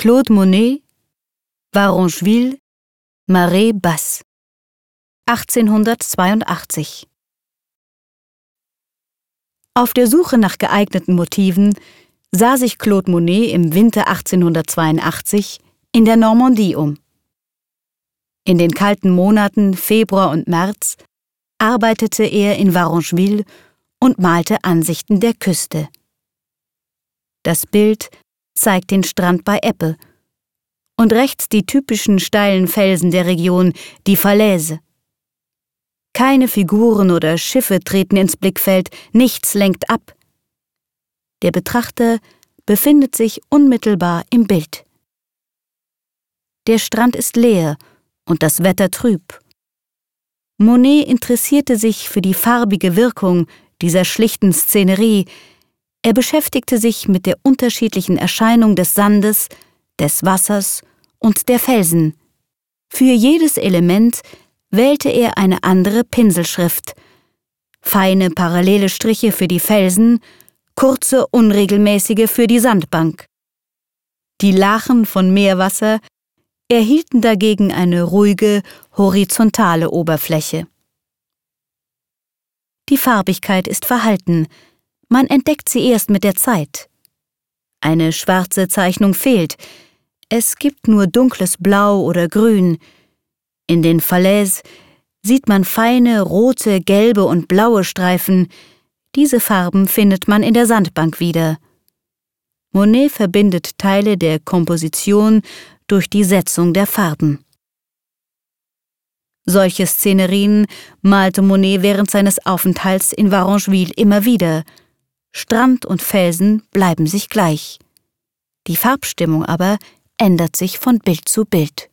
Claude Monet, Varangeville, Marais Basse, 1882. Auf der Suche nach geeigneten Motiven sah sich Claude Monet im Winter 1882 in der Normandie um. In den kalten Monaten Februar und März arbeitete er in Varangeville und malte Ansichten der Küste. Das Bild zeigt den Strand bei Eppe und rechts die typischen steilen Felsen der Region, die Falaise. Keine Figuren oder Schiffe treten ins Blickfeld, nichts lenkt ab. Der Betrachter befindet sich unmittelbar im Bild. Der Strand ist leer und das Wetter trüb. Monet interessierte sich für die farbige Wirkung dieser schlichten Szenerie, er beschäftigte sich mit der unterschiedlichen Erscheinung des Sandes, des Wassers und der Felsen. Für jedes Element wählte er eine andere Pinselschrift. Feine parallele Striche für die Felsen, kurze unregelmäßige für die Sandbank. Die Lachen von Meerwasser erhielten dagegen eine ruhige, horizontale Oberfläche. Die Farbigkeit ist verhalten, man entdeckt sie erst mit der Zeit. Eine schwarze Zeichnung fehlt, es gibt nur dunkles Blau oder Grün. In den Falaises sieht man feine rote, gelbe und blaue Streifen, diese Farben findet man in der Sandbank wieder. Monet verbindet Teile der Komposition durch die Setzung der Farben. Solche Szenerien malte Monet während seines Aufenthalts in Varangeville immer wieder. Strand und Felsen bleiben sich gleich. Die Farbstimmung aber ändert sich von Bild zu Bild.